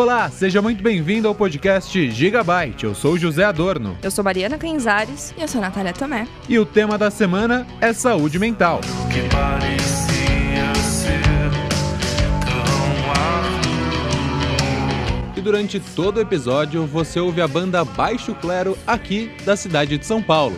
Olá, seja muito bem-vindo ao podcast Gigabyte. Eu sou José Adorno. Eu sou Mariana Canzares. E eu sou Natália Tomé. E o tema da semana é saúde mental. que parecia ser tão. E durante todo o episódio você ouve a banda Baixo Clero aqui da cidade de São Paulo.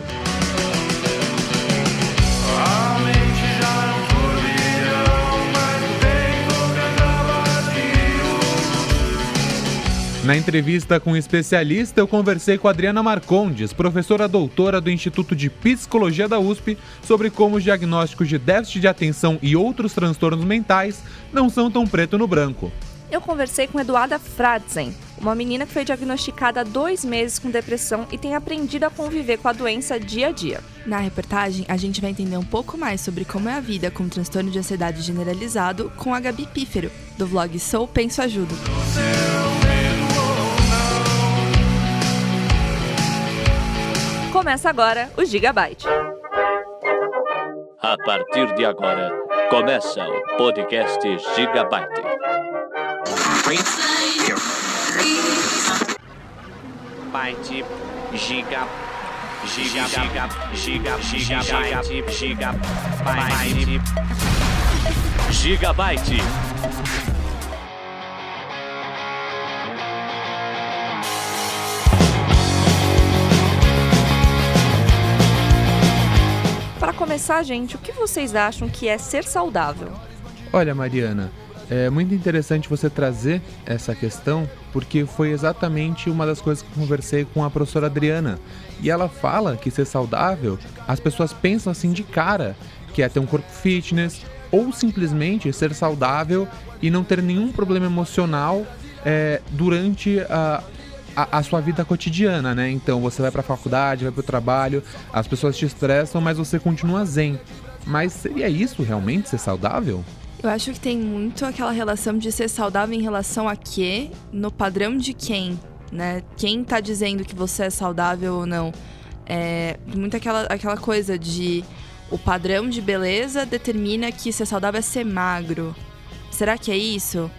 Na entrevista com o especialista, eu conversei com a Adriana Marcondes, professora doutora do Instituto de Psicologia da USP, sobre como os diagnósticos de déficit de atenção e outros transtornos mentais não são tão preto no branco. Eu conversei com Eduarda Fradzen, uma menina que foi diagnosticada há dois meses com depressão e tem aprendido a conviver com a doença dia a dia. Na reportagem, a gente vai entender um pouco mais sobre como é a vida com transtorno de ansiedade generalizado com a Gabi Pífero, do vlog Sou Penso Ajudo. Começa agora o Gigabyte. A partir de agora, começa o podcast Gigabyte. byte, giga, giga, giga, giga, gigabyte, gigabyte, Gigabyte. Começar, gente, o que vocês acham que é ser saudável? Olha, Mariana, é muito interessante você trazer essa questão, porque foi exatamente uma das coisas que eu conversei com a professora Adriana. E ela fala que ser saudável, as pessoas pensam assim de cara, que é ter um corpo fitness, ou simplesmente ser saudável e não ter nenhum problema emocional é, durante a, a, a sua vida cotidiana, né? Então você vai pra faculdade, vai pro trabalho, as pessoas te estressam, mas você continua zen. Mas seria isso realmente ser saudável? Eu acho que tem muito aquela relação de ser saudável em relação a quê, no padrão de quem, né? Quem tá dizendo que você é saudável ou não. É muito aquela, aquela coisa de o padrão de beleza determina que ser saudável é ser magro. Será que é isso?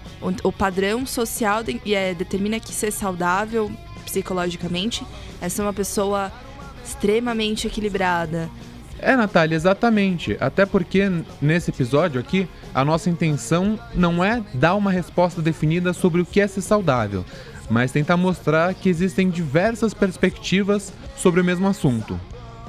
O, padrão social de- é, determina que ser saudável psicologicamente é ser uma pessoa extremamente equilibrada. É, Natália, exatamente. Até porque nesse episódio aqui, a nossa intenção não é dar uma resposta definida sobre o que é ser saudável, mas tentar mostrar que existem diversas perspectivas sobre o mesmo assunto.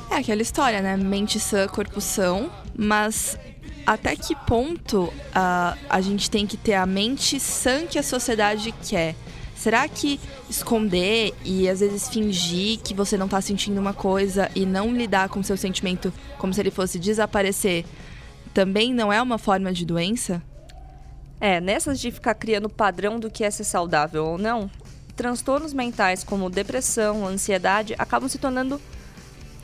É aquela história, né? Mente sã, corpo são, mas até que ponto ah, a gente tem que ter a mente sã que a sociedade quer? Será que esconder e às vezes fingir que você não tá sentindo uma coisa e não lidar com seu sentimento como se ele fosse desaparecer também não é uma forma de doença? É, nessas de ficar criando padrão do que é ser saudável ou não, transtornos mentais como depressão, ansiedade acabam se tornando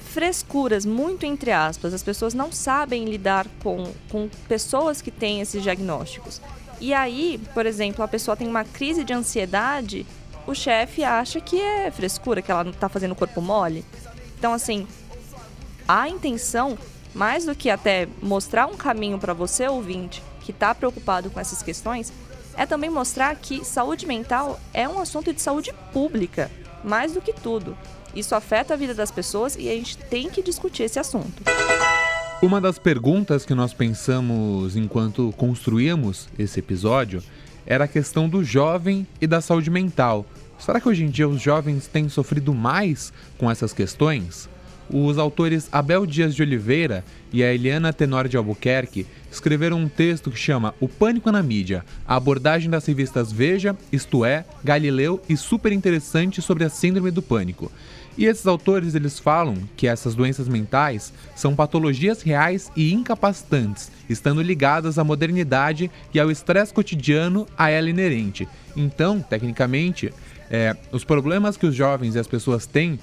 frescuras, muito entre aspas. As pessoas não sabem lidar com, com pessoas que têm esses diagnósticos. E aí, por exemplo, a pessoa tem uma crise de ansiedade, o chefe acha que é frescura, que ela não tá fazendo corpo mole. Então, assim, a intenção, mais do que até mostrar um caminho para você, ouvinte, que está preocupado com essas questões, é também mostrar que saúde mental é um assunto de saúde pública, mais do que tudo. Isso afeta a vida das pessoas e a gente tem que discutir esse assunto. Uma das perguntas que nós pensamos enquanto construíamos esse episódio era a questão do jovem e da saúde mental. Será que hoje em dia os jovens têm sofrido mais com essas questões? Os autores Abel Dias de Oliveira e a Eliana Tenor de Albuquerque escreveram um texto que chama O Pânico na Mídia, a abordagem das revistas Veja, Isto É, Galileu e Super Interessante sobre a Síndrome do Pânico. E esses autores eles falam que essas doenças mentais são patologias reais e incapacitantes, estando ligadas à modernidade e ao estresse cotidiano a ela inerente. Então, tecnicamente, é, os problemas que os jovens e as pessoas têm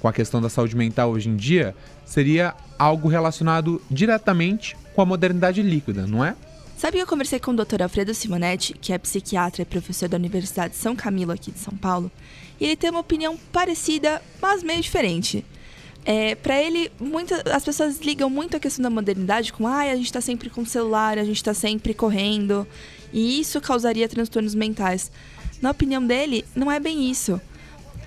com a questão da saúde mental hoje em dia seria algo relacionado diretamente com a modernidade líquida, não é? Sabe que eu conversei com o Dr. Alfredo Simonetti, que é psiquiatra e professor da Universidade de São Camilo aqui de São Paulo, e ele tem uma opinião parecida, mas meio diferente. É, para ele, muita, as pessoas ligam muito a questão da modernidade com ah, a gente tá sempre com o celular, a gente tá sempre correndo, e isso causaria transtornos mentais. Na opinião dele, não é bem isso.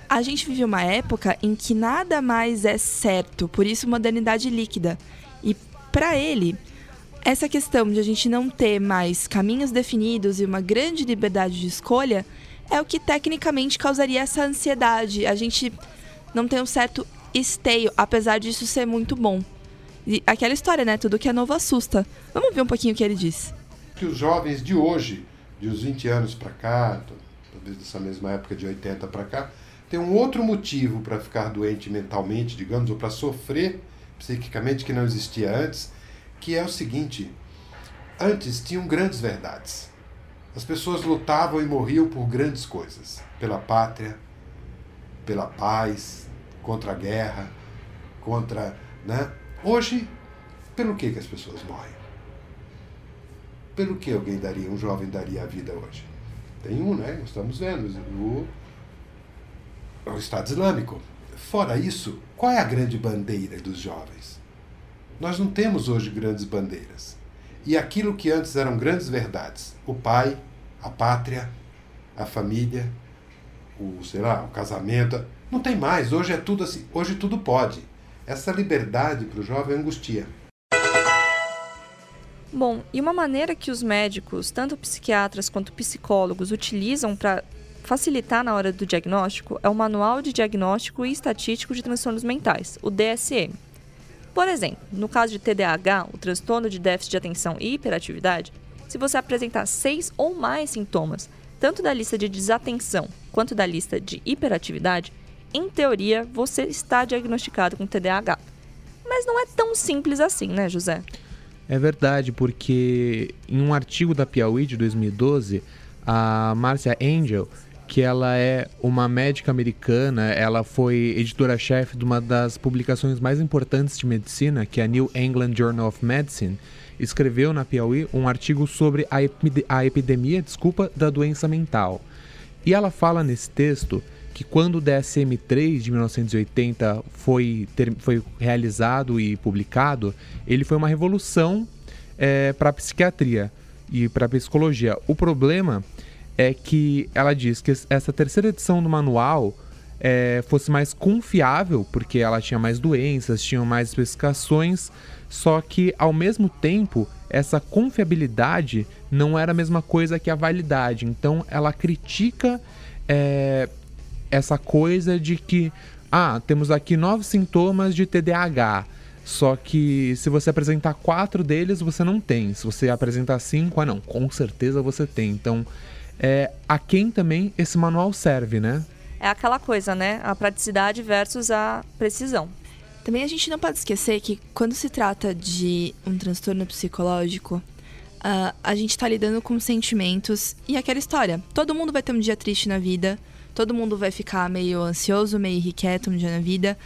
A gente vive uma época em que nada mais é certo, por isso modernidade líquida. E para ele, essa questão de a gente não ter mais caminhos definidos e uma grande liberdade de escolha é o que tecnicamente causaria essa ansiedade. A gente não tem um certo esteio, apesar disso ser muito bom. E aquela história, né? Tudo que é novo assusta. Vamos ver um pouquinho o que ele diz. que os jovens de hoje, de uns 20 anos para cá, talvez dessa mesma época de 80 para cá, tem um outro motivo para ficar doente mentalmente, digamos, ou para sofrer psiquicamente que não existia antes, que é o seguinte: antes tinham grandes verdades. As pessoas lutavam e morriam por grandes coisas, pela pátria, pela paz, contra a guerra, contra, né? Hoje, pelo que que as pessoas morrem? Pelo que alguém daria, um jovem daria a vida hoje? Tem um, né? Estamos vendo, o, o Estado Islâmico. Fora isso, qual é a grande bandeira dos jovens? Nós não temos hoje grandes bandeiras. E aquilo que antes eram grandes verdades, o pai, a pátria, a família, o, sei lá, o casamento, não tem mais. Hoje é tudo assim, hoje tudo pode. Essa liberdade para o jovem angustia. Bom, e uma maneira que os médicos, tanto psiquiatras quanto psicólogos, utilizam para facilitar na hora do diagnóstico é o Manual de Diagnóstico e Estatístico de Transtornos Mentais, o DSM. Por exemplo, no caso de TDAH, o transtorno de déficit de atenção e hiperatividade, se você apresentar seis ou mais sintomas, tanto da lista de desatenção quanto da lista de hiperatividade, em teoria você está diagnosticado com TDAH. Mas não é tão simples assim, né, José? É verdade, porque em um artigo da Piauí de 2012, a Marcia Angel, que ela é uma médica americana, ela foi editora-chefe de uma das publicações mais importantes de medicina, que é a New England Journal of Medicine, escreveu na Piauí um artigo sobre a, a epidemia, desculpa, da doença mental. E ela fala nesse texto que quando o DSM-3 de 1980 foi, ter- foi realizado e publicado, ele foi uma revolução para a psiquiatria e para a psicologia. O problema é que ela diz que essa terceira edição do manual é, fosse mais confiável, porque ela tinha mais doenças, tinha mais especificações, só que ao mesmo tempo essa confiabilidade não era a mesma coisa que a validade. Então ela critica é, essa coisa de que ah, temos aqui nove sintomas de TDAH. Só que se você apresentar quatro deles, você não tem. Se você apresentar cinco, ah não, com certeza você tem. Então, é, a quem também esse manual serve, né? É aquela coisa, né? A praticidade versus a precisão. Também a gente não pode esquecer que quando se trata de um transtorno psicológico, ah, a gente tá lidando com sentimentos e aquela história. Todo mundo vai ter um dia triste na vida, todo mundo vai ficar meio ansioso, meio irrequieto um dia na vida.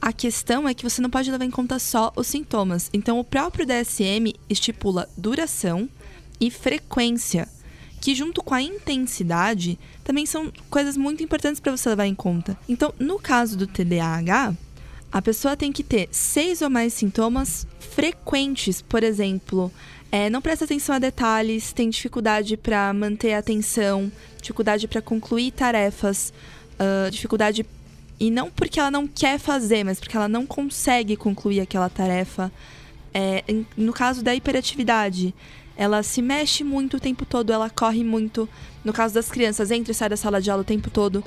A questão é que você não pode levar em conta só os sintomas. Então, o próprio DSM estipula duração e frequência, que junto com a intensidade também são coisas muito importantes para você levar em conta. Então, no caso do TDAH, a pessoa tem que ter seis ou mais sintomas frequentes, por exemplo, é, não presta atenção a detalhes, tem dificuldade para manter a atenção, dificuldade para concluir tarefas, ah, dificuldade e não porque ela não quer fazer, mas porque ela não consegue concluir aquela tarefa. É, no caso da hiperatividade, ela se mexe muito o tempo todo, ela corre muito. No caso das crianças, entra e sai da sala de aula o tempo todo.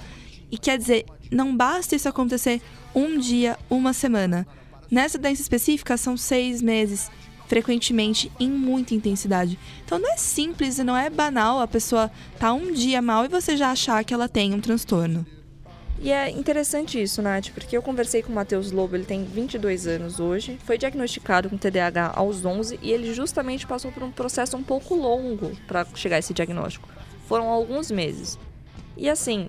E quer dizer, não basta isso acontecer um dia, uma semana. Nessa doença específica, são seis meses, frequentemente, em muita intensidade. Então não é simples e não é banal a pessoa tá um dia mal e você já achar que ela tem um transtorno. E é interessante isso, Nath, porque eu conversei com o Matheus Lobo, ele tem 22 anos hoje, foi diagnosticado com TDAH aos 11 e ele justamente passou por um processo um pouco longo para chegar a esse diagnóstico. Foram alguns meses. E assim,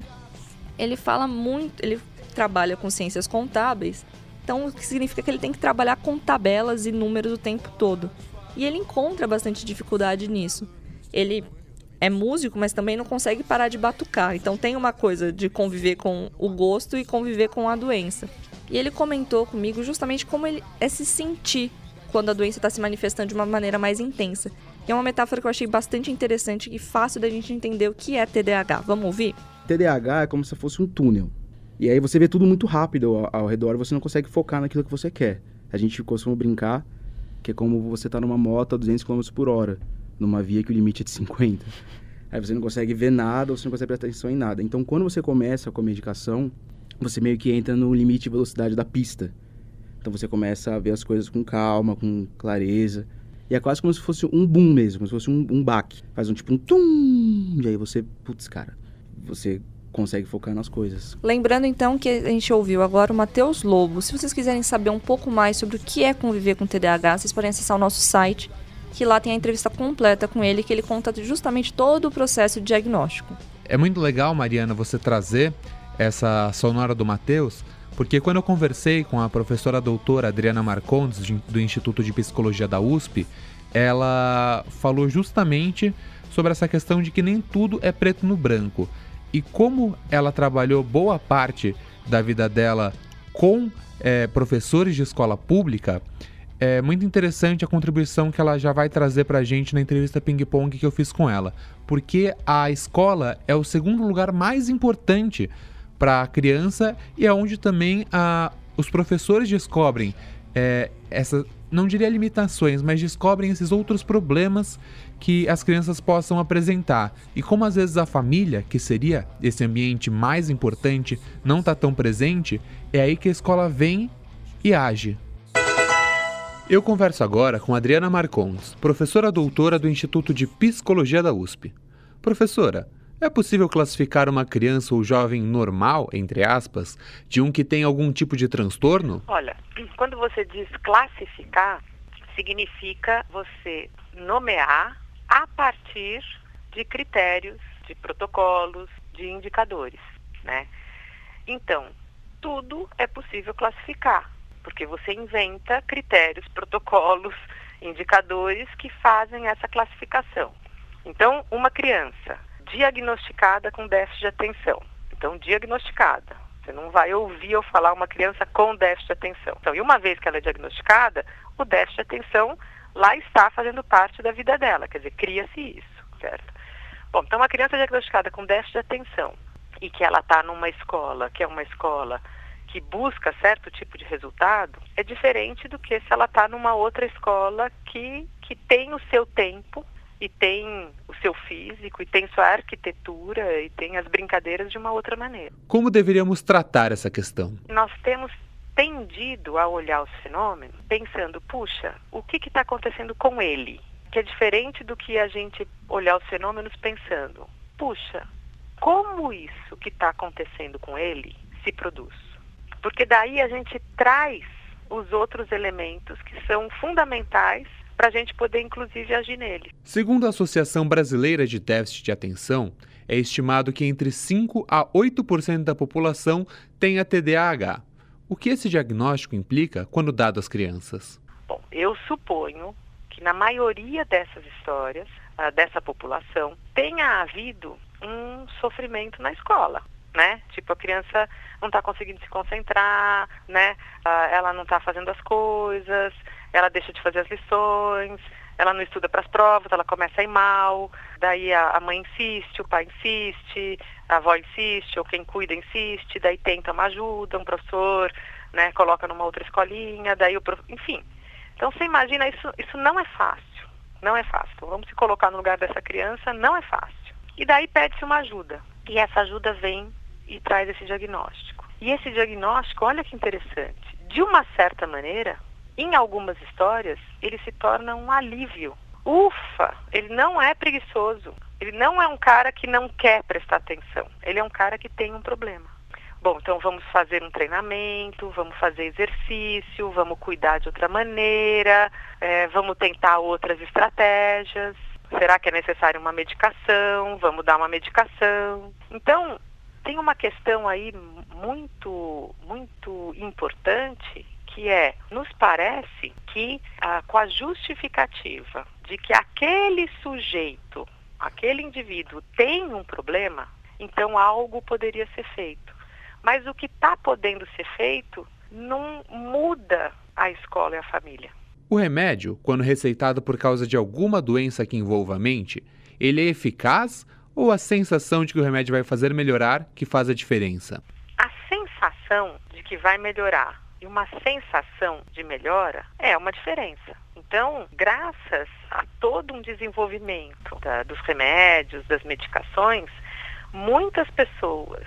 ele fala muito, ele trabalha com ciências contábeis, então o que significa que ele tem que trabalhar com tabelas e números o tempo todo. E ele encontra bastante dificuldade nisso. Ele é músico, mas também não consegue parar de batucar. Então tem uma coisa de conviver com o gosto e conviver com a doença. E ele comentou comigo justamente como ele é se sentir quando a doença está se manifestando de uma maneira mais intensa. E é uma metáfora que eu achei bastante interessante e fácil da gente entender o que é TDAH. Vamos ouvir? TDAH é como se fosse um túnel. E aí você vê tudo muito rápido ao, ao redor, você não consegue focar naquilo que você quer. A gente costuma brincar que é como você tá numa moto a 200 km por hora, numa via que o limite é de 50. Aí você não consegue ver nada, ou você não consegue prestar atenção em nada. Então, quando você começa com a medicação, você meio que entra no limite de velocidade da pista. Então, você começa a ver as coisas com calma, com clareza. E é quase como se fosse um boom mesmo, como se fosse um, um baque. Faz um tipo um tum, e aí você, putz, cara, você consegue focar nas coisas. Lembrando então que a gente ouviu agora o Matheus Lobo. Se vocês quiserem saber um pouco mais sobre o que é conviver com TDAH, vocês podem acessar o nosso site, que lá tem a entrevista completa com ele, que ele conta justamente todo o processo de diagnóstico. É muito legal, Mariana, você trazer essa sonora do Matheus, porque quando eu conversei com a professora doutora Adriana Marcondes, de- do Instituto de Psicologia da USP, ela falou justamente sobre essa questão de que nem tudo é preto no branco. E como ela trabalhou boa parte da vida dela com eh, professores de escola pública, é muito interessante a contribuição que ela já vai trazer pra gente na entrevista ping-pong que eu fiz com ela. Porque a escola é o segundo lugar mais importante para a criança e é onde também a, os professores descobrem é, essa, não diria limitações, mas descobrem esses outros problemas que as crianças possam apresentar. E como às vezes a família, que seria esse ambiente mais importante, não está tão presente, é aí que a escola vem e age. Eu converso agora com Adriana Marcons, professora doutora do Instituto de Psicologia da USP. Professora, é possível classificar uma criança ou jovem normal, entre aspas, de um que tem algum tipo de transtorno? Olha, quando você diz classificar, significa você nomear a partir de critérios, de protocolos, de indicadores, né? Então, tudo é possível classificar, porque você inventa critérios, protocolos, indicadores que fazem essa classificação. Então, uma criança diagnosticada com déficit de atenção. Então, diagnosticada. Você não vai ouvir eu falar uma criança com déficit de atenção. Então, e uma vez que ela é diagnosticada, o déficit de atenção lá está fazendo parte da vida dela, quer dizer, cria-se isso, certo? Bom, então uma criança diagnosticada com déficit de atenção e que ela está numa escola, que é uma escola que busca certo tipo de resultado, é diferente do que se ela está numa outra escola que, que tem o seu tempo e tem o seu físico e tem sua arquitetura e tem as brincadeiras de uma outra maneira. Como deveríamos tratar essa questão? Nós temos tendido a olhar os fenômenos pensando, puxa, o que está acontecendo com ele? Que é diferente do que a gente olhar os fenômenos pensando, puxa, como isso que está acontecendo com ele se produz? Porque daí a gente traz os outros elementos que são fundamentais para a gente poder, inclusive, agir nele. Segundo a Associação Brasileira de Déficit de Atenção, é estimado que entre 5 a 8% da população tenha TDAH. O que esse diagnóstico implica quando dado às crianças? Bom, eu suponho que na maioria dessas histórias, ah, dessa população, tenha havido um sofrimento na escola, né? Tipo, a criança não está conseguindo se concentrar, né? Ah, ela não está fazendo as coisas, ela deixa de fazer as lições, ela não estuda para as provas, ela começa a ir mal, daí a, mãe insiste, o pai insiste, a avó insiste, ou quem cuida insiste, daí tenta uma ajuda, um professor, né, coloca numa outra escolinha, daí o prof... enfim. Então você imagina, isso, isso não é fácil, não é fácil. Vamos se colocar no lugar dessa criança, não é fácil. E daí pede-se uma ajuda. E essa ajuda vem e traz esse diagnóstico. E esse diagnóstico, olha que interessante, de uma certa maneira, em algumas histórias, ele se torna um alívio. Ufa, ele não é preguiçoso. Ele não é um cara que não quer prestar atenção. Ele é um cara que tem um problema. Bom, então vamos fazer um treinamento, vamos fazer exercício, vamos cuidar de outra maneira, é, vamos tentar outras estratégias. Será que é necessário uma medicação? Vamos dar uma medicação. Então, tem uma questão aí muito, muito importante que é, nos parece que ah, com a justificativa de que aquele sujeito, aquele indivíduo tem um problema, então algo poderia ser feito. Mas o que está podendo ser feito não muda a escola e a família. O remédio, quando receitado por causa de alguma doença que envolva a mente, ele é eficaz ou a sensação de que o remédio vai fazer melhorar que faz a diferença? A sensação de que vai melhorar e uma sensação de melhora é uma diferença. Então, graças a todo um desenvolvimento da- dos remédios, das medicações, muitas pessoas,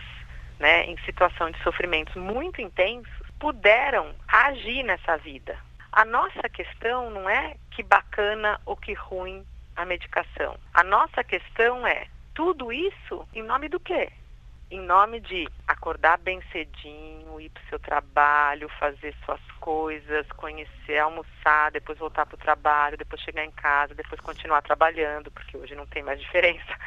né, em situação de sofrimentos muito intensos, puderam agir nessa vida. A nossa questão não é que bacana ou que ruim a medicação. A nossa questão é tudo isso em nome do quê? Em nome de acordar bem cedinho, ir para o seu trabalho, fazer suas coisas, conhecer, almoçar, depois voltar para o trabalho, depois chegar em casa, depois continuar trabalhando, porque hoje não tem mais diferença.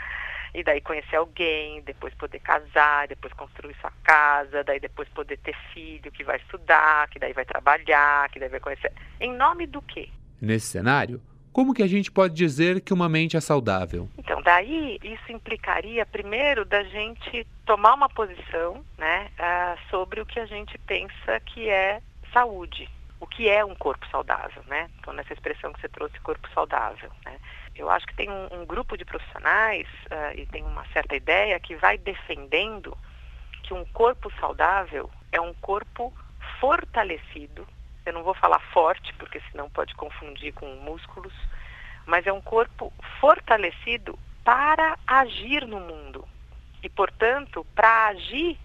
E daí conhecer alguém, depois poder casar, depois construir sua casa, daí depois poder ter filho que vai estudar, que daí vai trabalhar, que daí vai conhecer. Em nome do quê? Nesse cenário, como que a gente pode dizer que uma mente é saudável? Então, daí isso implicaria, primeiro, da gente tomar uma posição né, ah, sobre o que a gente pensa que é saúde. O que é um corpo saudável, né? Então, nessa expressão que você trouxe, corpo saudável. Né? Eu acho que tem um, um grupo de profissionais ah, e tem uma certa ideia que vai defendendo que um corpo saudável é um corpo fortalecido. Eu não vou falar forte, porque senão pode confundir com músculos, mas é um corpo fortalecido para agir no mundo e, portanto, para agir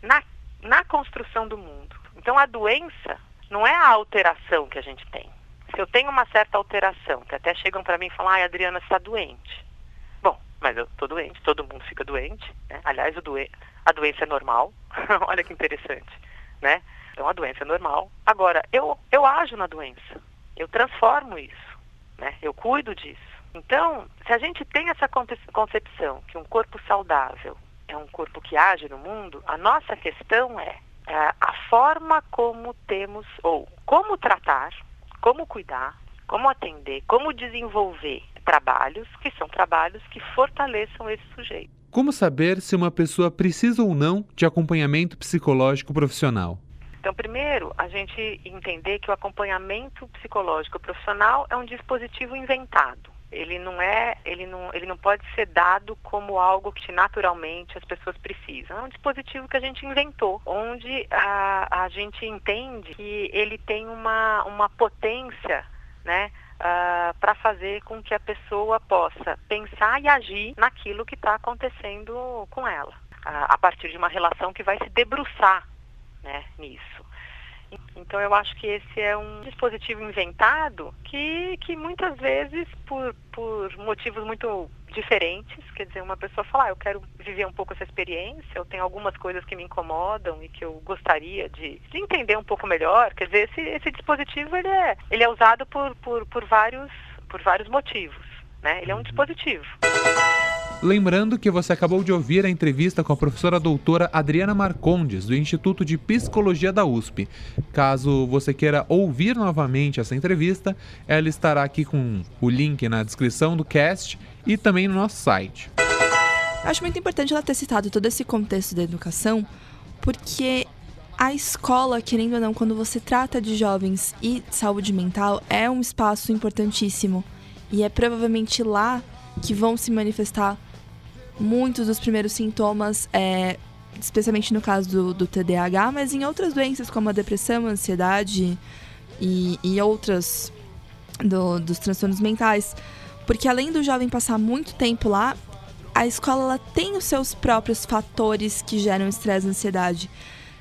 na, na construção do mundo. Então, a doença não é a alteração que a gente tem. Se eu tenho uma certa alteração, que até chegam para mim e falam, ai, Adriana, você está doente. Bom, mas eu estou doente, todo mundo fica doente. Né? Aliás, a doença é normal. Olha que interessante, né? Então, a doença é normal. Agora, eu, eu ajo na doença. Eu transformo isso, né? Eu cuido disso. Então, se a gente tem essa conce- concepção que um corpo saudável é um corpo que age no mundo, a nossa questão é, é a forma como temos, ou como tratar, como cuidar, como atender, como desenvolver trabalhos que são trabalhos que fortaleçam esse sujeito. Como saber se uma pessoa precisa ou não de acompanhamento psicológico profissional? Então, primeiro, a gente entender que o acompanhamento psicológico profissional é um dispositivo inventado. Ele não é, ele não, ele não pode ser dado como algo que naturalmente as pessoas precisam. É um dispositivo que a gente inventou, onde a, a gente entende que ele tem uma, uma potência, né, para fazer com que a pessoa possa pensar e agir naquilo que está acontecendo com ela, a, a partir de uma relação que vai se debruçar né, nisso. Então eu acho que esse é um dispositivo inventado que, que muitas vezes, por, por motivos muito diferentes, quer dizer, uma pessoa fala, ah, eu quero viver um pouco essa experiência, eu tenho algumas coisas que me incomodam e que eu gostaria de, de entender um pouco melhor. Quer dizer, esse, esse dispositivo ele é, ele é usado por, por, por, vários, por vários motivos. Né? Ele é um dispositivo. Lembrando que você acabou de ouvir a entrevista com a professora doutora Adriana Marcondes, do Instituto de Psicologia da USP. Caso você queira ouvir novamente essa entrevista, ela estará aqui com o link na descrição do cast e também no nosso site. Acho muito importante ela ter citado todo esse contexto da educação, porque a escola, querendo ou não, quando você trata de jovens e saúde mental, é um espaço importantíssimo. E é provavelmente lá que vão se manifestar muitos dos primeiros sintomas, é, especialmente no caso do, do TDAH, mas em outras doenças como a depressão, a ansiedade e, e outras do- dos transtornos mentais. Porque além do jovem passar muito tempo lá, a escola ela tem os seus próprios fatores que geram estresse e ansiedade.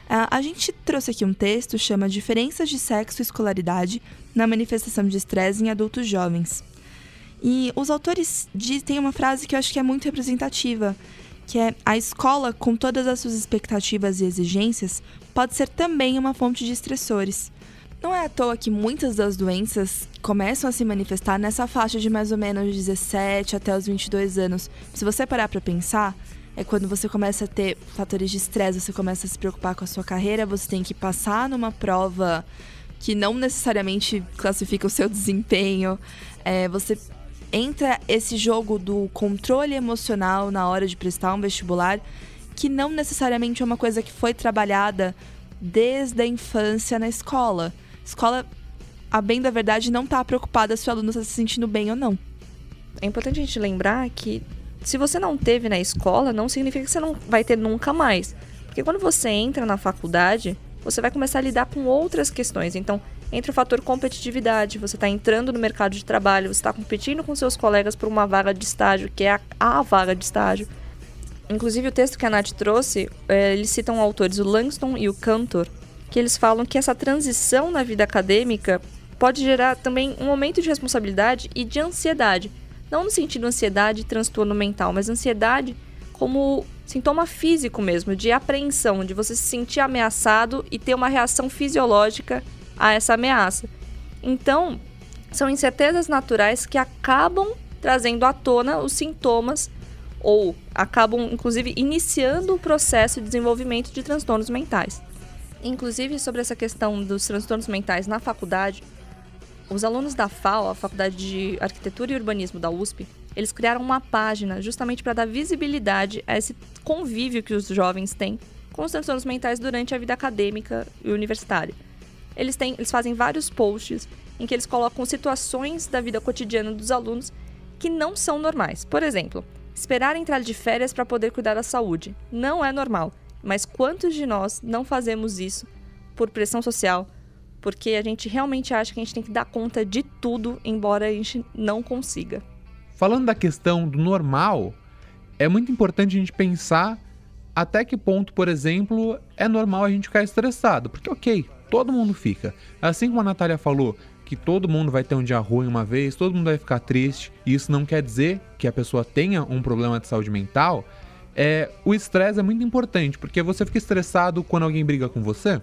Ah, a gente trouxe aqui um texto chama Diferenças de Sexo e Escolaridade na Manifestação de Estresse em Adultos Jovens. E os autores têm uma frase que eu acho que é muito representativa, que é a escola, com todas as suas expectativas e exigências, pode ser também uma fonte de estressores. Não é à toa que muitas das doenças começam a se manifestar nessa faixa de mais ou menos 17 até os 22 anos. Se você parar para pensar, é quando você começa a ter fatores de estresse, você começa a se preocupar com a sua carreira, você tem que passar numa prova que não necessariamente classifica o seu desempenho. É, você entra esse jogo do controle emocional na hora de prestar um vestibular, que não necessariamente é uma coisa que foi trabalhada desde a infância na escola. Escola a bem da verdade, não tá preocupada se o aluno está se sentindo bem ou não. É importante a gente lembrar que se você não teve na escola, não significa que você não vai ter nunca mais. Porque quando você entra na faculdade, você vai começar a lidar com outras questões. Então, entra o fator competitividade, você está entrando no mercado de trabalho, você está competindo com seus colegas por uma vaga de estágio, que é a, a vaga de estágio. Inclusive, o texto que a Nath trouxe, é, eles citam autores, o Langston e o Cantor, que eles falam que essa transição na vida acadêmica pode gerar também um aumento de responsabilidade e de ansiedade. Não no sentido ansiedade e transtorno mental, mas ansiedade como sintoma físico mesmo, de apreensão, de você se sentir ameaçado e ter uma reação fisiológica a essa ameaça. Então, são incertezas naturais que acabam trazendo à tona os sintomas ou acabam, inclusive, iniciando o processo de desenvolvimento de transtornos mentais. Inclusive, sobre essa questão dos transtornos mentais na faculdade, os alunos da FAO, a Faculdade de Arquitetura e Urbanismo da USP, eles criaram uma página justamente para dar visibilidade a esse convívio que os jovens têm com os transtornos mentais durante a vida acadêmica e universitária. Eles, têm, eles fazem vários posts em que eles colocam situações da vida cotidiana dos alunos que não são normais. Por exemplo, esperar entrar de férias para poder cuidar da saúde. Não é normal. Mas quantos de nós não fazemos isso por pressão social, porque a gente realmente acha que a gente tem que dar conta de tudo, embora a gente não consiga. Falando da questão do normal, é muito importante a gente pensar até que ponto, por exemplo, é normal a gente ficar estressado. Porque, ok, todo mundo fica. Assim como a Natália falou, que todo mundo vai ter um dia ruim uma vez, todo mundo vai ficar triste, e isso não quer dizer que a pessoa tenha um problema de saúde mental. É, o estresse é muito importante, porque você fica estressado quando alguém briga com você.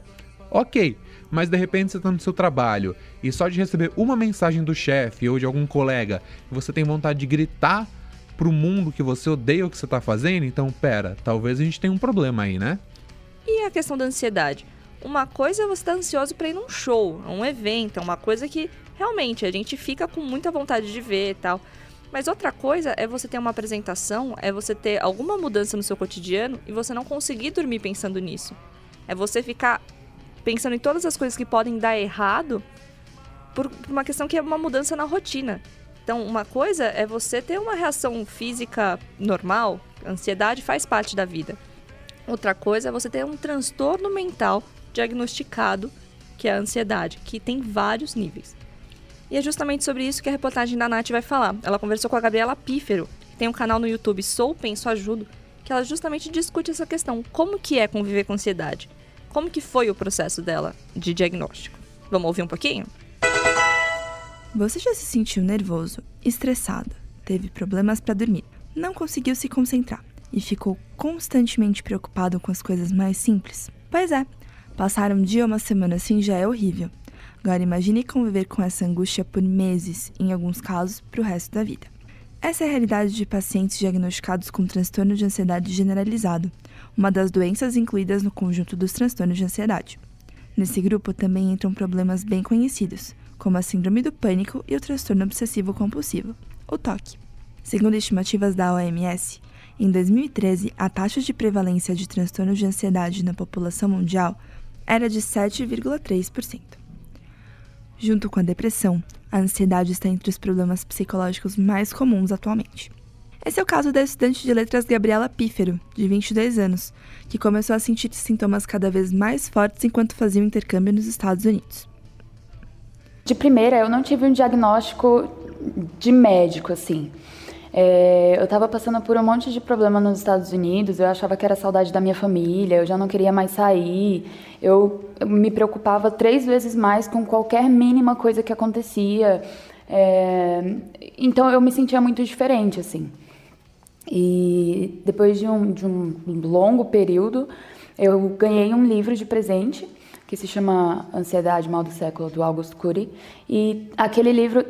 Ok, mas de repente você está no seu trabalho e só de receber uma mensagem do chefe ou de algum colega você tem vontade de gritar pro mundo que você odeia o que você está fazendo, então pera, talvez a gente tenha um problema aí, né? E a questão da ansiedade? Uma coisa é você estar ansioso para ir num show, a um evento, é uma coisa que realmente a gente fica com muita vontade de ver e tal. Mas outra coisa é você ter uma apresentação, é você ter alguma mudança no seu cotidiano e você não conseguir dormir pensando nisso. É você ficar pensando em todas as coisas que podem dar errado por uma questão que é uma mudança na rotina. Então, uma coisa é você ter uma reação física normal, ansiedade faz parte da vida. Outra coisa é você ter um transtorno mental diagnosticado, que é a ansiedade, que tem vários níveis. E é justamente sobre isso que a reportagem da Nath vai falar. Ela conversou com a Gabriela Pífero, que tem um canal no YouTube Sou Penso Ajudo, que ela justamente discute essa questão. Como que é conviver com ansiedade? Como que foi o processo dela de diagnóstico? Vamos ouvir um pouquinho? Você já se sentiu nervoso, estressado, teve problemas para dormir, não conseguiu se concentrar e ficou constantemente preocupado com as coisas mais simples? Pois é, passar um dia ou uma semana assim já é horrível. Agora imagine conviver com essa angústia por meses, em alguns casos, para o resto da vida. Essa é a realidade de pacientes diagnosticados com transtorno de ansiedade generalizado, uma das doenças incluídas no conjunto dos transtornos de ansiedade. Nesse grupo também entram problemas bem conhecidos, como a síndrome do pânico e o transtorno obsessivo compulsivo, o TOC. Segundo estimativas da OMS, em 2013, a taxa de prevalência de transtornos de ansiedade na população mundial era de 7,3%. Junto com a depressão, a ansiedade está entre os problemas psicológicos mais comuns atualmente. Esse é o caso da estudante de letras Gabriela Pífero, de 22 anos, que começou a sentir sintomas cada vez mais fortes enquanto fazia o intercâmbio nos Estados Unidos. De primeira, eu não tive um diagnóstico de médico, assim. É, eu estava passando por um monte de problema nos Estados Unidos, eu achava que era saudade da minha família, eu já não queria mais sair, eu, eu me preocupava três vezes mais com qualquer mínima coisa que acontecia. É, então eu me sentia muito diferente, assim. E depois de um, de um longo período, eu ganhei um livro de presente que se chama Ansiedade Mal do Século, do August Cury. E aquele livro,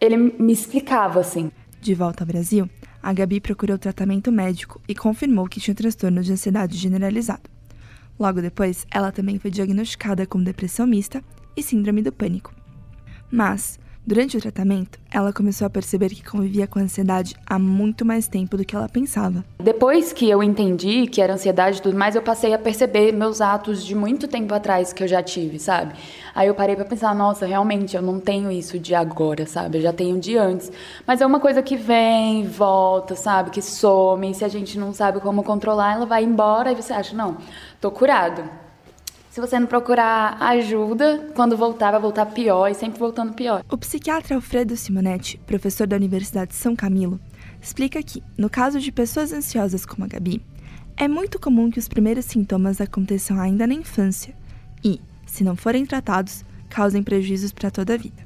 ele me explicava, assim, de volta ao Brasil, a Gabi procurou tratamento médico e confirmou que tinha transtorno de ansiedade generalizado. Logo depois, ela também foi diagnosticada com depressão mista e síndrome do pânico. Mas, Durante o tratamento, ela começou a perceber que convivia com ansiedade há muito mais tempo do que ela pensava. Depois que eu entendi que era ansiedade e tudo mais, eu passei a perceber meus atos de muito tempo atrás que eu já tive, sabe? Aí eu parei pra pensar, nossa, realmente eu não tenho isso de agora, sabe? Eu já tenho de antes. Mas é uma coisa que vem, volta, sabe? Que some. E se a gente não sabe como controlar, ela vai embora e você acha, não, tô curado. Se você não procurar ajuda, quando voltar, vai voltar pior e sempre voltando pior. O psiquiatra Alfredo Simonetti, professor da Universidade de São Camilo, explica que, no caso de pessoas ansiosas como a Gabi, é muito comum que os primeiros sintomas aconteçam ainda na infância e, se não forem tratados, causem prejuízos para toda a vida.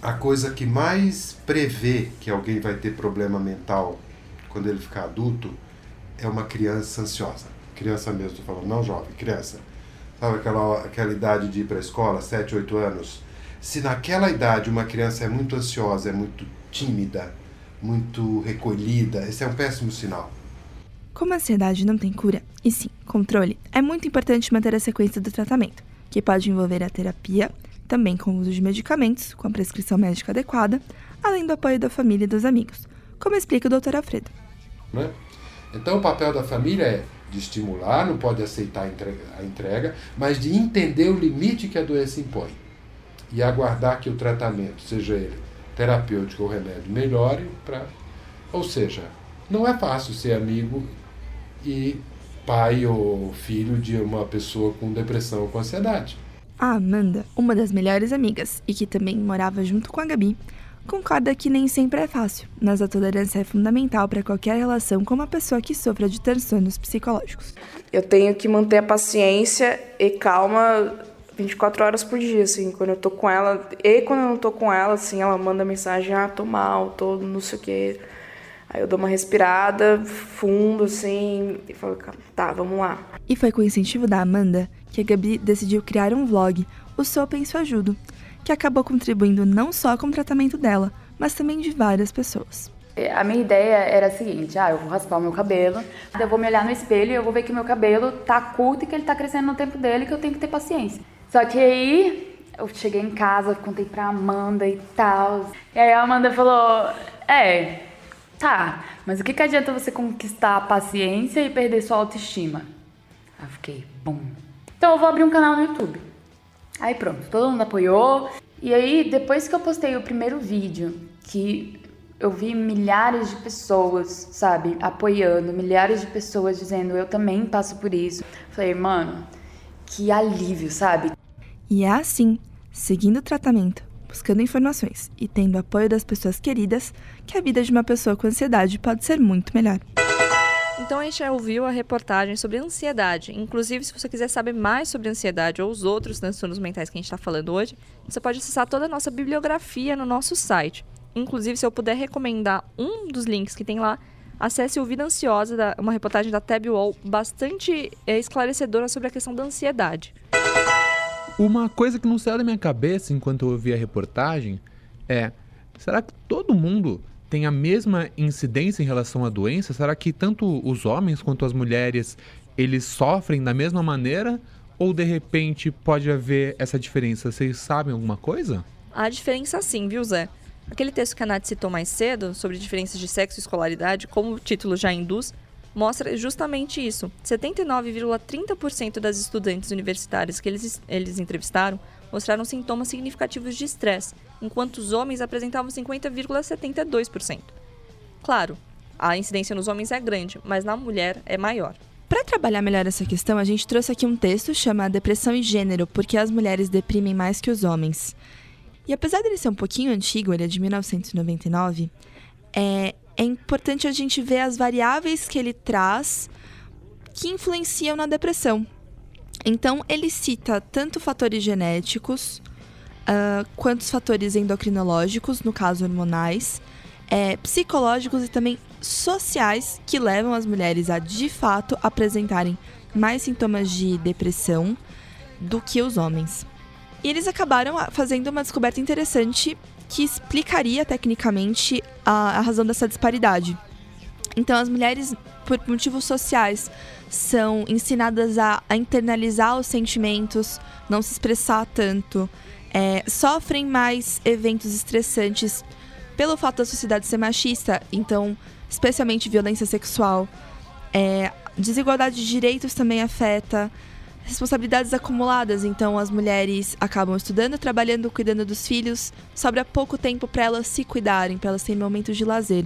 A coisa que mais prevê que alguém vai ter problema mental quando ele ficar adulto é uma criança ansiosa. Criança mesmo, tô falando, não jovem, criança. Sabe aquela, aquela idade de ir para a escola, 7, 8 anos? Se naquela idade uma criança é muito ansiosa, é muito tímida, muito recolhida, esse é um péssimo sinal. Como a ansiedade não tem cura, e sim controle, é muito importante manter a sequência do tratamento, que pode envolver a terapia, também com o uso de medicamentos, com a prescrição médica adequada, além do apoio da família e dos amigos, como explica o Dr. Alfredo. Né? Então o papel da família é de estimular, não pode aceitar a entrega, mas de entender o limite que a doença impõe e aguardar que o tratamento, seja ele terapêutico ou remédio, melhore para. Ou seja, não é fácil ser amigo e pai ou filho de uma pessoa com depressão ou com ansiedade. A Amanda, uma das melhores amigas e que também morava junto com a Gabi, concorda que nem sempre é fácil, mas a tolerância é fundamental para qualquer relação com uma pessoa que sofra de transtornos psicológicos. Eu tenho que manter a paciência e calma 24 horas por dia, assim, quando eu tô com ela. E quando eu não tô com ela, assim, ela manda mensagem, ah, tô mal, tô não sei o quê. Aí eu dou uma respirada fundo, assim, e falo, tá, vamos lá. E foi com o incentivo da Amanda que a Gabi decidiu criar um vlog, o Sou Penso Ajudo, que acabou contribuindo não só com o tratamento dela, mas também de várias pessoas. A minha ideia era a seguinte: ah, eu vou raspar o meu cabelo, eu vou me olhar no espelho e eu vou ver que meu cabelo tá curto e que ele tá crescendo no tempo dele, que eu tenho que ter paciência. Só que aí eu cheguei em casa, contei pra Amanda e tal. E aí a Amanda falou: é, tá, mas o que, que adianta você conquistar a paciência e perder sua autoestima? Aí eu fiquei, bom. Então eu vou abrir um canal no YouTube. Aí pronto, todo mundo apoiou. E aí, depois que eu postei o primeiro vídeo, que eu vi milhares de pessoas, sabe, apoiando, milhares de pessoas dizendo eu também passo por isso. Falei, mano, que alívio, sabe? E é assim, seguindo o tratamento, buscando informações e tendo apoio das pessoas queridas, que a vida de uma pessoa com ansiedade pode ser muito melhor. Então a gente já ouviu a reportagem sobre ansiedade. Inclusive, se você quiser saber mais sobre ansiedade ou os outros transtornos mentais que a gente está falando hoje, você pode acessar toda a nossa bibliografia no nosso site. Inclusive, se eu puder recomendar um dos links que tem lá, acesse o Vida Ansiosa, uma reportagem da Tab Wall bastante é, esclarecedora sobre a questão da ansiedade. Uma coisa que não saiu da minha cabeça enquanto eu ouvi a reportagem é: será que todo mundo tem a mesma incidência em relação à doença? Será que tanto os homens quanto as mulheres eles sofrem da mesma maneira? Ou de repente pode haver essa diferença? Vocês sabem alguma coisa? Há diferença sim, viu, Zé? Aquele texto que a Nath citou mais cedo, sobre diferenças de sexo e escolaridade, como o título já induz, mostra justamente isso. 79,30% das estudantes universitárias que eles, eles entrevistaram mostraram sintomas significativos de estresse, enquanto os homens apresentavam 50,72%. Claro, a incidência nos homens é grande, mas na mulher é maior. Para trabalhar melhor essa questão, a gente trouxe aqui um texto chamado Depressão e Gênero, porque as mulheres deprimem mais que os homens. E apesar dele ser um pouquinho antigo, ele é de 1999, é, é importante a gente ver as variáveis que ele traz que influenciam na depressão. Então, ele cita tanto fatores genéticos os fatores endocrinológicos, no caso hormonais, é, psicológicos e também sociais que levam as mulheres a de fato apresentarem mais sintomas de depressão do que os homens. E eles acabaram fazendo uma descoberta interessante que explicaria tecnicamente a, a razão dessa disparidade. Então, as mulheres, por motivos sociais, são ensinadas a, a internalizar os sentimentos, não se expressar tanto, é, sofrem mais eventos estressantes pelo fato da sociedade ser machista, então, especialmente violência sexual. É, desigualdade de direitos também afeta. Responsabilidades acumuladas, então as mulheres acabam estudando, trabalhando, cuidando dos filhos, sobra pouco tempo para elas se cuidarem, para elas terem momentos de lazer.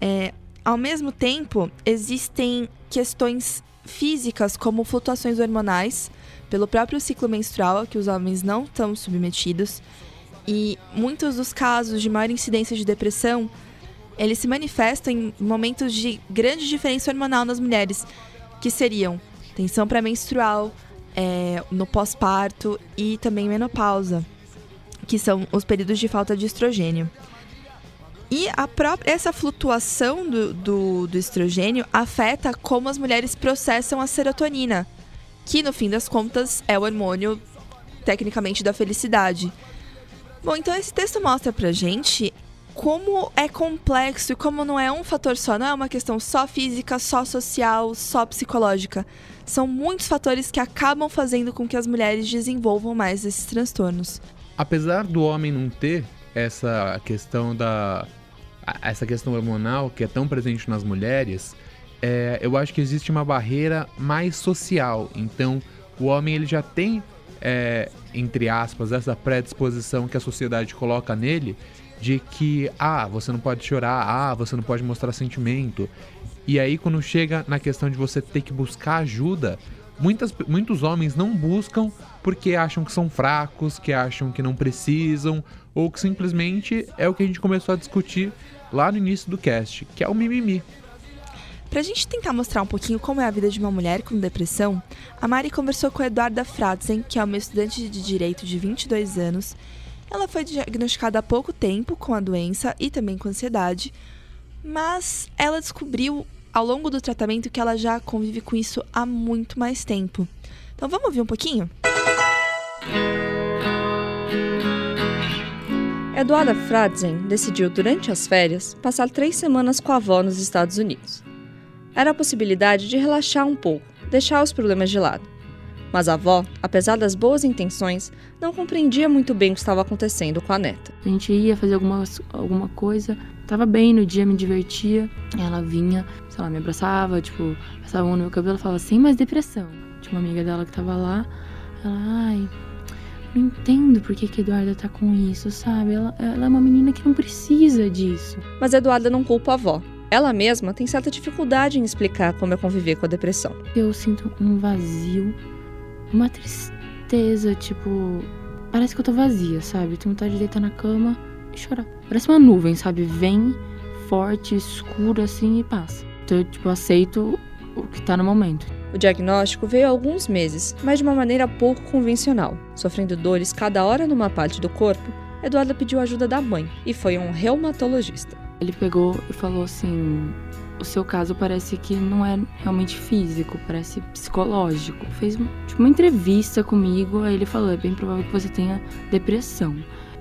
É, ao mesmo tempo, existem questões físicas como flutuações hormonais pelo próprio ciclo menstrual que os homens não estão submetidos. E muitos dos casos de maior incidência de depressão eles se manifestam em momentos de grande diferença hormonal nas mulheres que seriam tensão pré-menstrual é, no pós-parto e também menopausa que são os períodos de falta de estrogênio. E a própria, essa flutuação do, do, do estrogênio afeta como as mulheres processam a serotonina, que no fim das contas é o hormônio tecnicamente da felicidade. Bom, então esse texto mostra pra gente como é complexo e como não é um fator só, não é uma questão só física, só social, só psicológica. São muitos fatores que acabam fazendo com que as mulheres desenvolvam mais esses transtornos. Apesar do homem não ter essa questão da essa questão hormonal que é tão presente nas mulheres, é, eu acho que existe uma barreira mais social. Então, o homem ele já tem, é, entre aspas, essa predisposição que a sociedade coloca nele de que, ah, você não pode chorar, ah, você não pode mostrar sentimento. E aí, quando chega na questão de você ter que buscar ajuda, muitas, muitos homens não buscam porque acham que são fracos, que acham que não precisam, ou que simplesmente é o que a gente começou a discutir lá no início do cast, que é o mimimi. Pra gente tentar mostrar um pouquinho como é a vida de uma mulher com depressão, a Mari conversou com a Eduarda Fratzen, que é uma estudante de direito de 22 anos. Ela foi diagnosticada há pouco tempo com a doença e também com ansiedade, mas ela descobriu ao longo do tratamento que ela já convive com isso há muito mais tempo. Então vamos ouvir um pouquinho? Eduarda Fratzen decidiu, durante as férias, passar três semanas com a avó nos Estados Unidos. Era a possibilidade de relaxar um pouco, deixar os problemas de lado. Mas a avó, apesar das boas intenções, não compreendia muito bem o que estava acontecendo com a neta. A gente ia fazer alguma, alguma coisa, tava bem no dia, me divertia. Ela vinha, sei lá, me abraçava, tipo, passava a mão no meu cabelo e falava, sem mais depressão. Tinha uma amiga dela que tava lá, ela, ai, não entendo por que, que Eduarda tá com isso, sabe? Ela, ela é uma menina que não precisa disso. Mas Eduarda não culpa a avó. Ela mesma tem certa dificuldade em explicar como é conviver com a depressão. Eu sinto um vazio, uma tristeza, tipo. Parece que eu tô vazia, sabe? Tenho vontade de deitar na cama e chorar. Parece uma nuvem, sabe? Vem forte, escura assim e passa. Então eu, tipo, aceito o que tá no momento. O diagnóstico veio há alguns meses, mas de uma maneira pouco convencional. Sofrendo dores cada hora numa parte do corpo, Eduarda pediu ajuda da mãe e foi a um reumatologista. Ele pegou e falou assim: o seu caso parece que não é realmente físico, parece psicológico. Fez tipo, uma entrevista comigo, aí ele falou: é bem provável que você tenha depressão.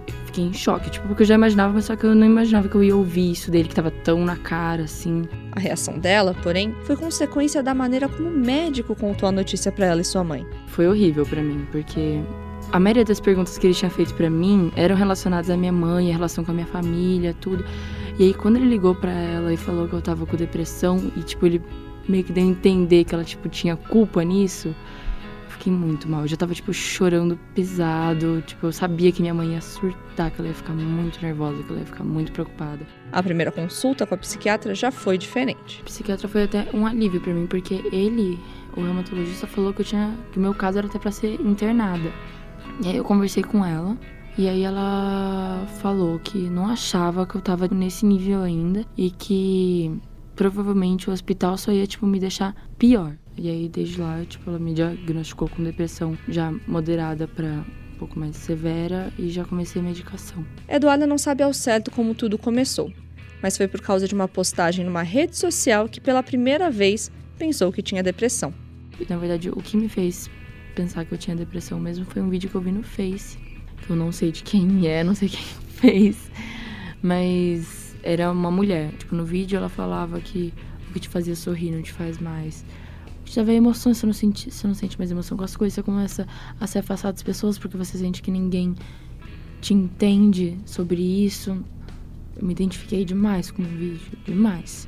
Eu fiquei em choque, tipo, porque eu já imaginava, mas só que eu não imaginava que eu ia ouvir isso dele, que tava tão na cara, assim. A reação dela, porém, foi consequência da maneira como o médico contou a notícia para ela e sua mãe. Foi horrível para mim, porque a maioria das perguntas que ele tinha feito para mim eram relacionadas à minha mãe, a relação com a minha família, tudo. E aí quando ele ligou para ela e falou que eu tava com depressão e tipo ele meio que deu a entender que ela tipo tinha culpa nisso, eu fiquei muito mal. Eu já tava tipo chorando pesado, tipo eu sabia que minha mãe ia surtar, que ela ia ficar muito nervosa, que ela ia ficar muito preocupada. A primeira consulta com a psiquiatra já foi diferente. O psiquiatra foi até um alívio para mim, porque ele, o reumatologista falou que eu tinha que o meu caso era até para ser internada. E aí eu conversei com ela e aí ela falou que não achava que eu tava nesse nível ainda e que provavelmente o hospital só ia tipo me deixar pior. E aí desde lá, tipo, ela me diagnosticou com depressão já moderada para um pouco mais severa e já comecei a medicação. Eduarda não sabe ao certo como tudo começou, mas foi por causa de uma postagem numa rede social que pela primeira vez pensou que tinha depressão. Na verdade, o que me fez pensar que eu tinha depressão mesmo foi um vídeo que eu vi no Face eu não sei de quem é, não sei quem fez, mas era uma mulher. Tipo, no vídeo ela falava que o que te fazia sorrir não te faz mais. Que Já vem emoção, você não, sente, você não sente mais emoção com as coisas, você começa a se afastar das pessoas porque você sente que ninguém te entende sobre isso. Eu me identifiquei demais com o vídeo, demais.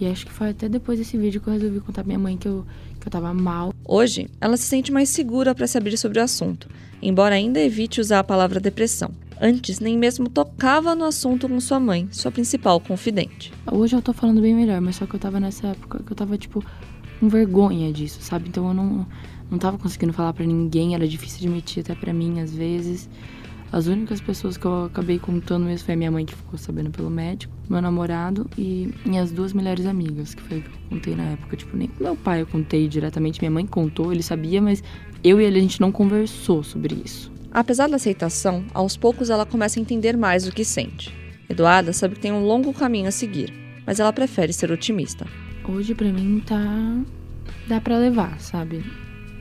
E acho que foi até depois desse vídeo que eu resolvi contar pra minha mãe que eu, que eu tava mal. Hoje, ela se sente mais segura para se abrir sobre o assunto, embora ainda evite usar a palavra depressão. Antes, nem mesmo tocava no assunto com sua mãe, sua principal confidente. Hoje eu tô falando bem melhor, mas só que eu tava nessa época que eu tava, tipo, com vergonha disso, sabe? Então eu não, não tava conseguindo falar pra ninguém, era difícil admitir até pra mim às vezes. As únicas pessoas que eu acabei contando mesmo foi a minha mãe, que ficou sabendo pelo médico, meu namorado e minhas duas melhores amigas, que foi o que eu contei na época. Tipo, nem meu pai eu contei diretamente, minha mãe contou, ele sabia, mas eu e ele a gente não conversou sobre isso. Apesar da aceitação, aos poucos ela começa a entender mais o que sente. Eduarda sabe que tem um longo caminho a seguir, mas ela prefere ser otimista. Hoje pra mim tá. dá pra levar, sabe?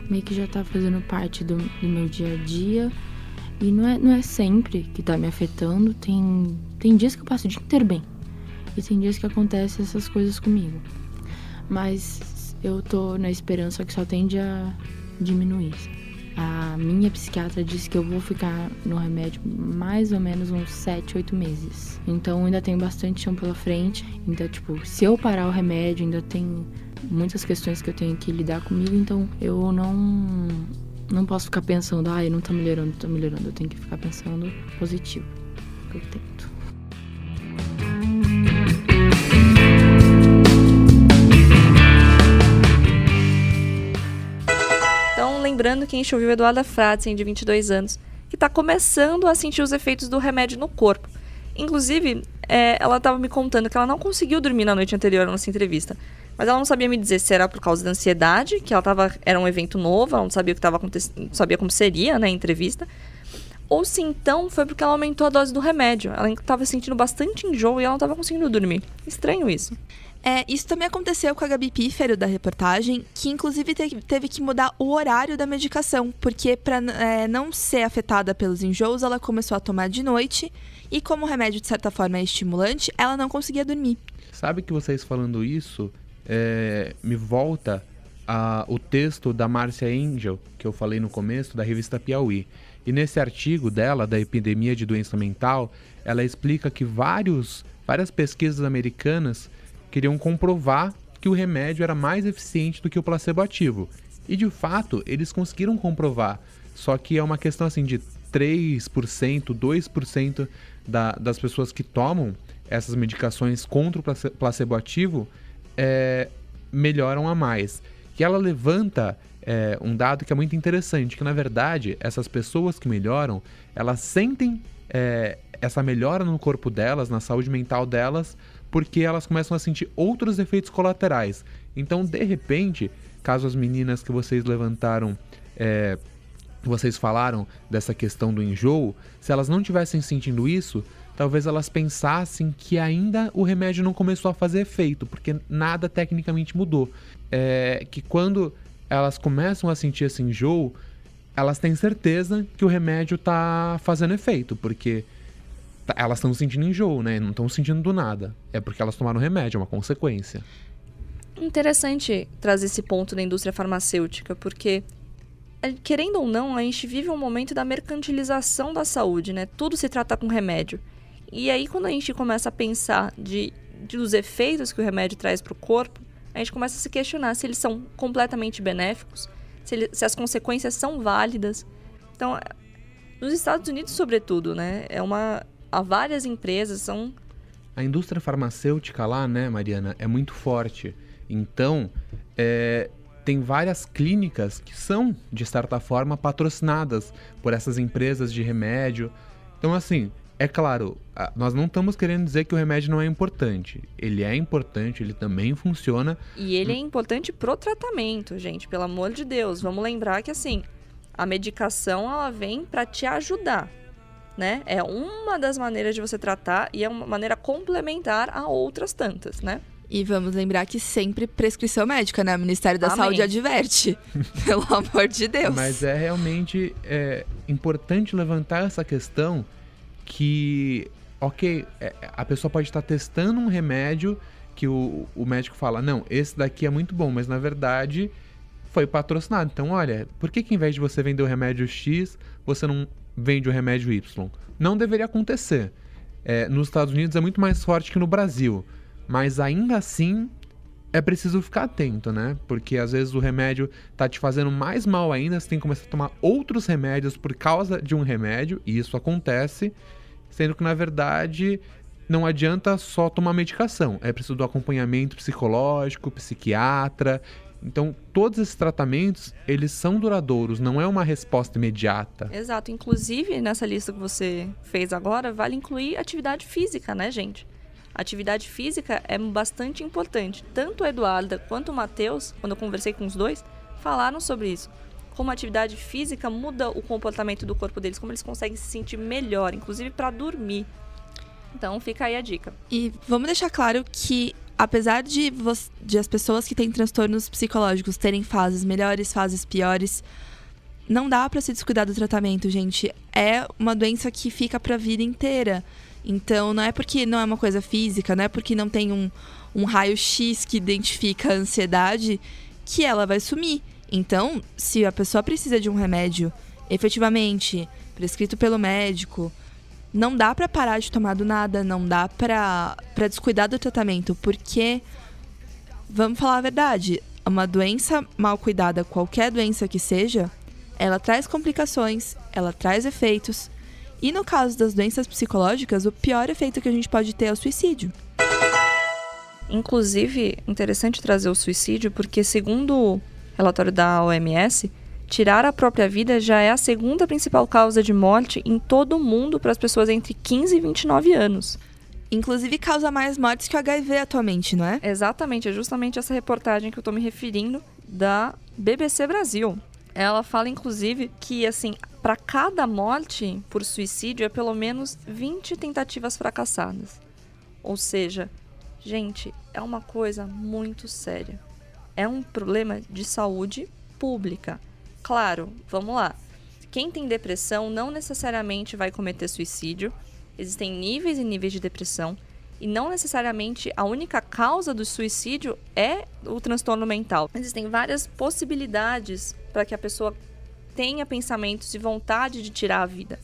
Meio que já tá fazendo parte do, do meu dia a dia. E não é, não é sempre que tá me afetando. Tem, tem dias que eu passo o dia inteiro bem. E tem dias que acontecem essas coisas comigo. Mas eu tô na esperança que só tende a diminuir. A minha psiquiatra disse que eu vou ficar no remédio mais ou menos uns 7, 8 meses. Então ainda tem bastante chão pela frente. Então, tipo, se eu parar o remédio, ainda tem muitas questões que eu tenho que lidar comigo. Então eu não não posso ficar pensando, ai, não tá melhorando, não tá melhorando. Eu tenho que ficar pensando positivo. Eu tento. Então, lembrando que a gente ouviu Eduarda Fratzen, de 22 anos, que está começando a sentir os efeitos do remédio no corpo. Inclusive, é, ela estava me contando que ela não conseguiu dormir na noite anterior à nossa entrevista. Mas ela não sabia me dizer se era por causa da ansiedade, que ela tava, era um evento novo, ela não sabia o que estava acontecendo, sabia como seria né, a entrevista. Ou se então foi porque ela aumentou a dose do remédio. Ela estava sentindo bastante enjoo e ela não estava conseguindo dormir. Estranho isso. É, isso também aconteceu com a Gabi Pífero da reportagem, que inclusive te- teve que mudar o horário da medicação, porque para não ser afetada pelos enjoos, ela começou a tomar de noite e como o remédio de certa forma é estimulante, ela não conseguia dormir. Sabe que vocês falando isso é, me volta a, o texto da Márcia Angel, que eu falei no começo, da revista Piauí. E nesse artigo dela, da epidemia de doença mental, ela explica que vários, várias pesquisas americanas queriam comprovar que o remédio era mais eficiente do que o placebo ativo. E de fato, eles conseguiram comprovar. Só que é uma questão assim de 3%, 2% da, das pessoas que tomam essas medicações contra o place- placebo ativo é, melhoram a mais. E ela levanta é, um dado que é muito interessante, que na verdade essas pessoas que melhoram, elas sentem é, essa melhora no corpo delas, na saúde mental delas, porque elas começam a sentir outros efeitos colaterais. Então, de repente, caso as meninas que vocês levantaram é, vocês falaram dessa questão do enjoo, se elas não tivessem sentindo isso, talvez elas pensassem que ainda o remédio não começou a fazer efeito, porque nada tecnicamente mudou. É, que quando elas começam a sentir esse enjoo, elas têm certeza que o remédio está fazendo efeito, porque tá- elas estão sentindo enjoo, né? Não estão sentindo do nada. É porque elas tomaram remédio, é uma consequência. Interessante trazer esse ponto da indústria farmacêutica, porque, eh, querendo ou não, a gente vive um momento da mercantilização da saúde, né? Tudo se trata com remédio. E aí, quando a gente começa a pensar de, de- dos efeitos que o remédio traz para o corpo, a gente começa a se questionar se eles são completamente benéficos, se, ele- se as consequências são válidas. Então, eh, nos Estados Unidos, sobretudo, né? É uma. Há várias empresas, são A indústria farmacêutica lá, né, Mariana, é muito forte. Então, é, tem várias clínicas que são, de certa forma, patrocinadas por essas empresas de remédio. Então, assim, é claro, nós não estamos querendo dizer que o remédio não é importante. Ele é importante, ele também funciona. E ele é importante pro tratamento, gente, pelo amor de Deus. Vamos lembrar que assim, a medicação ela vem para te ajudar, né? É uma das maneiras de você tratar e é uma maneira complementar a outras tantas, né? E vamos lembrar que sempre prescrição médica, né? O Ministério da Amém. Saúde adverte. Pelo amor de Deus. Mas é realmente é, importante levantar essa questão que, ok, é, a pessoa pode estar testando um remédio que o, o médico fala, não, esse daqui é muito bom, mas na verdade foi patrocinado. Então, olha, por que, que em vez de você vender o remédio X, você não vende o remédio Y? Não deveria acontecer. É, nos Estados Unidos é muito mais forte que no Brasil, mas ainda assim é preciso ficar atento, né? Porque às vezes o remédio tá te fazendo mais mal ainda, você tem que começar a tomar outros remédios por causa de um remédio, e isso acontece, sendo que na verdade não adianta só tomar medicação, é preciso do acompanhamento psicológico, psiquiatra. Então, todos esses tratamentos, eles são duradouros, não é uma resposta imediata. Exato. Inclusive, nessa lista que você fez agora, vale incluir atividade física, né, gente? Atividade física é bastante importante. Tanto a Eduarda quanto o Matheus, quando eu conversei com os dois, falaram sobre isso. Como a atividade física muda o comportamento do corpo deles, como eles conseguem se sentir melhor, inclusive para dormir. Então fica aí a dica. E vamos deixar claro que, apesar de, de as pessoas que têm transtornos psicológicos terem fases melhores, fases piores, não dá pra se descuidar do tratamento, gente. É uma doença que fica pra vida inteira. Então, não é porque não é uma coisa física, não é porque não tem um, um raio-x que identifica a ansiedade que ela vai sumir. Então, se a pessoa precisa de um remédio efetivamente prescrito pelo médico, não dá pra parar de tomar do nada, não dá pra descuidar do tratamento, porque vamos falar a verdade, uma doença mal cuidada, qualquer doença que seja, ela traz complicações, ela traz efeitos. E no caso das doenças psicológicas, o pior efeito que a gente pode ter é o suicídio. Inclusive, interessante trazer o suicídio, porque segundo relatório da OMS, tirar a própria vida já é a segunda principal causa de morte em todo o mundo para as pessoas entre 15 e 29 anos. Inclusive causa mais mortes que o HIV atualmente, não é? Exatamente, é justamente essa reportagem que eu tô me referindo da BBC Brasil. Ela fala inclusive que assim, para cada morte por suicídio é pelo menos 20 tentativas fracassadas. Ou seja, gente, é uma coisa muito séria. É um problema de saúde pública. Claro, vamos lá. Quem tem depressão não necessariamente vai cometer suicídio. Existem níveis e níveis de depressão. E não necessariamente a única causa do suicídio é o transtorno mental. Existem várias possibilidades para que a pessoa tenha pensamentos e vontade de tirar a vida.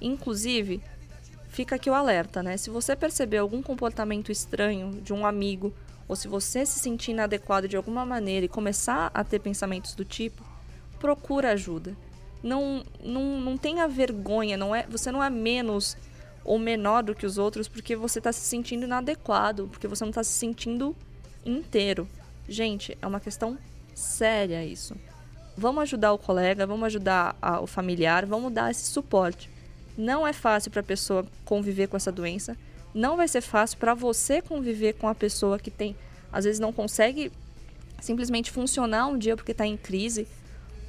Inclusive, fica aqui o alerta, né? Se você perceber algum comportamento estranho de um amigo, ou se você se sentir inadequado de alguma maneira e começar a ter pensamentos do tipo, procura ajuda. Não, não, não tenha vergonha, não é, você não é menos ou menor do que os outros porque você está se sentindo inadequado, porque você não está se sentindo inteiro. Gente, é uma questão séria isso. Vamos ajudar o colega, vamos ajudar a- o familiar, vamos dar esse suporte. Não é fácil para a pessoa conviver com essa doença. Não vai ser fácil para você conviver com a pessoa que tem, às vezes não consegue simplesmente funcionar um dia porque está em crise.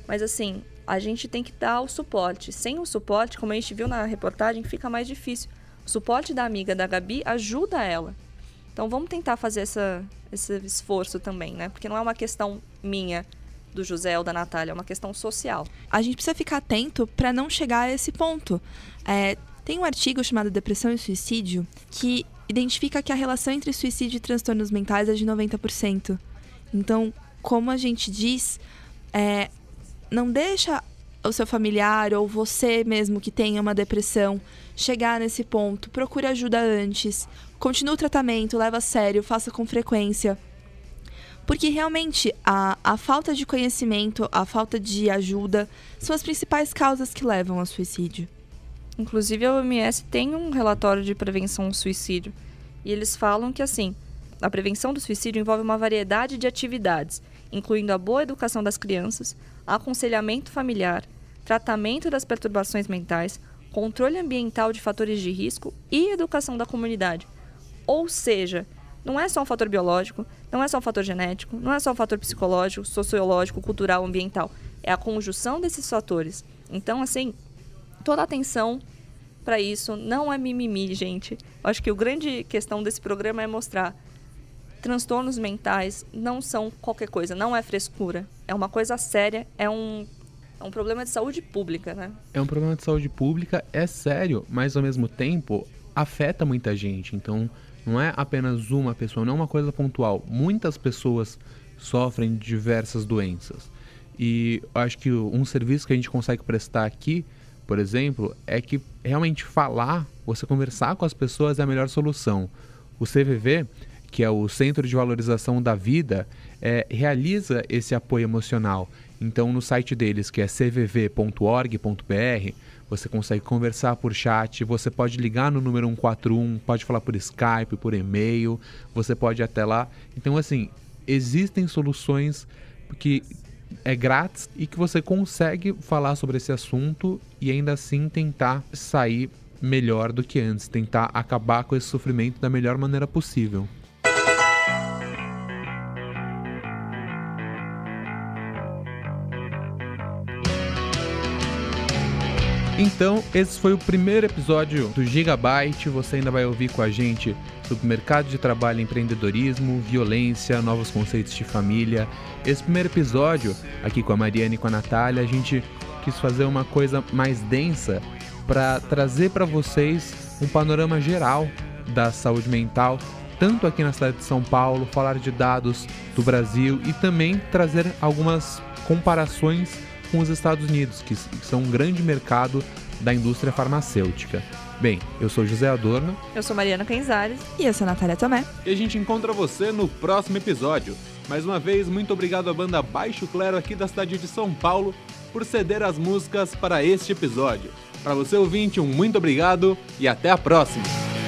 Mas assim, a gente tem que dar o suporte. Sem o suporte, como a gente viu na reportagem, fica mais difícil. O suporte da amiga da Gabi ajuda ela. Então vamos tentar fazer essa, esse esforço também, né? Porque não é uma questão minha, do José ou da Natália, é uma questão social. A gente precisa ficar atento para não chegar a esse ponto. É, tem um artigo chamado Depressão e Suicídio que identifica que a relação entre suicídio e transtornos mentais é de 90%. Então, como a gente diz, é, não deixa o seu familiar ou você mesmo que tenha uma depressão chegar nesse ponto. Procure ajuda antes. Continue o tratamento, leva a sério, faça com frequência. Porque realmente a, a falta de conhecimento, a falta de ajuda são as principais causas que levam ao suicídio. Inclusive a OMS tem um relatório de prevenção ao suicídio. E eles falam que assim, a prevenção do suicídio envolve uma variedade de atividades, incluindo a boa educação das crianças, aconselhamento familiar, tratamento das perturbações mentais, controle ambiental de fatores de risco e educação da comunidade. Ou seja, não é só um fator biológico, não é só um fator genético, não é só um fator psicológico, sociológico, cultural, ambiental. É a conjunção desses fatores. Então, assim, toda a atenção para isso não é mimimi, gente. Acho que a grande questão desse programa é mostrar transtornos mentais não são qualquer coisa, não é frescura. É uma coisa séria, é um, é um problema de saúde pública, né? É um problema de saúde pública, é sério, mas ao mesmo tempo afeta muita gente. Então, Não é apenas uma pessoa, não é uma coisa pontual. Muitas pessoas sofrem de diversas doenças. E acho que um serviço que a gente consegue prestar aqui, por exemplo, é que realmente falar, você conversar com as pessoas é a melhor solução. O CVV, que é o Centro de Valorização da Vida, é, realiza esse apoio emocional. Então, no site deles, que é cvv.org.br, você consegue conversar por chat, você pode ligar no número 141, pode falar por Skype, por e-mail, você pode ir até lá. Então, assim, existem soluções que é grátis e que você consegue falar sobre esse assunto e ainda assim tentar sair melhor do que antes, tentar acabar com esse sofrimento da melhor maneira possível. Então, esse foi o primeiro episódio do Gigabyte. Você ainda vai ouvir com a gente sobre mercado de trabalho, empreendedorismo, violência, novos conceitos de família. Esse primeiro episódio, aqui com a Mariana e com a Natália, a gente quis fazer uma coisa mais densa para trazer para vocês um panorama geral da saúde mental, tanto aqui na cidade de São Paulo, falar de dados do Brasil e também trazer algumas comparações com os Estados Unidos, que são um grande mercado da indústria farmacêutica. Bem, eu sou José Adorno. Eu sou Mariana Canzares. E eu sou Natália Tomé. E a gente encontra você no próximo episódio. Mais uma vez, muito obrigado à banda Baixo Clero aqui da cidade de São Paulo por ceder as músicas para este episódio. Para você ouvinte, um muito obrigado e até a próxima!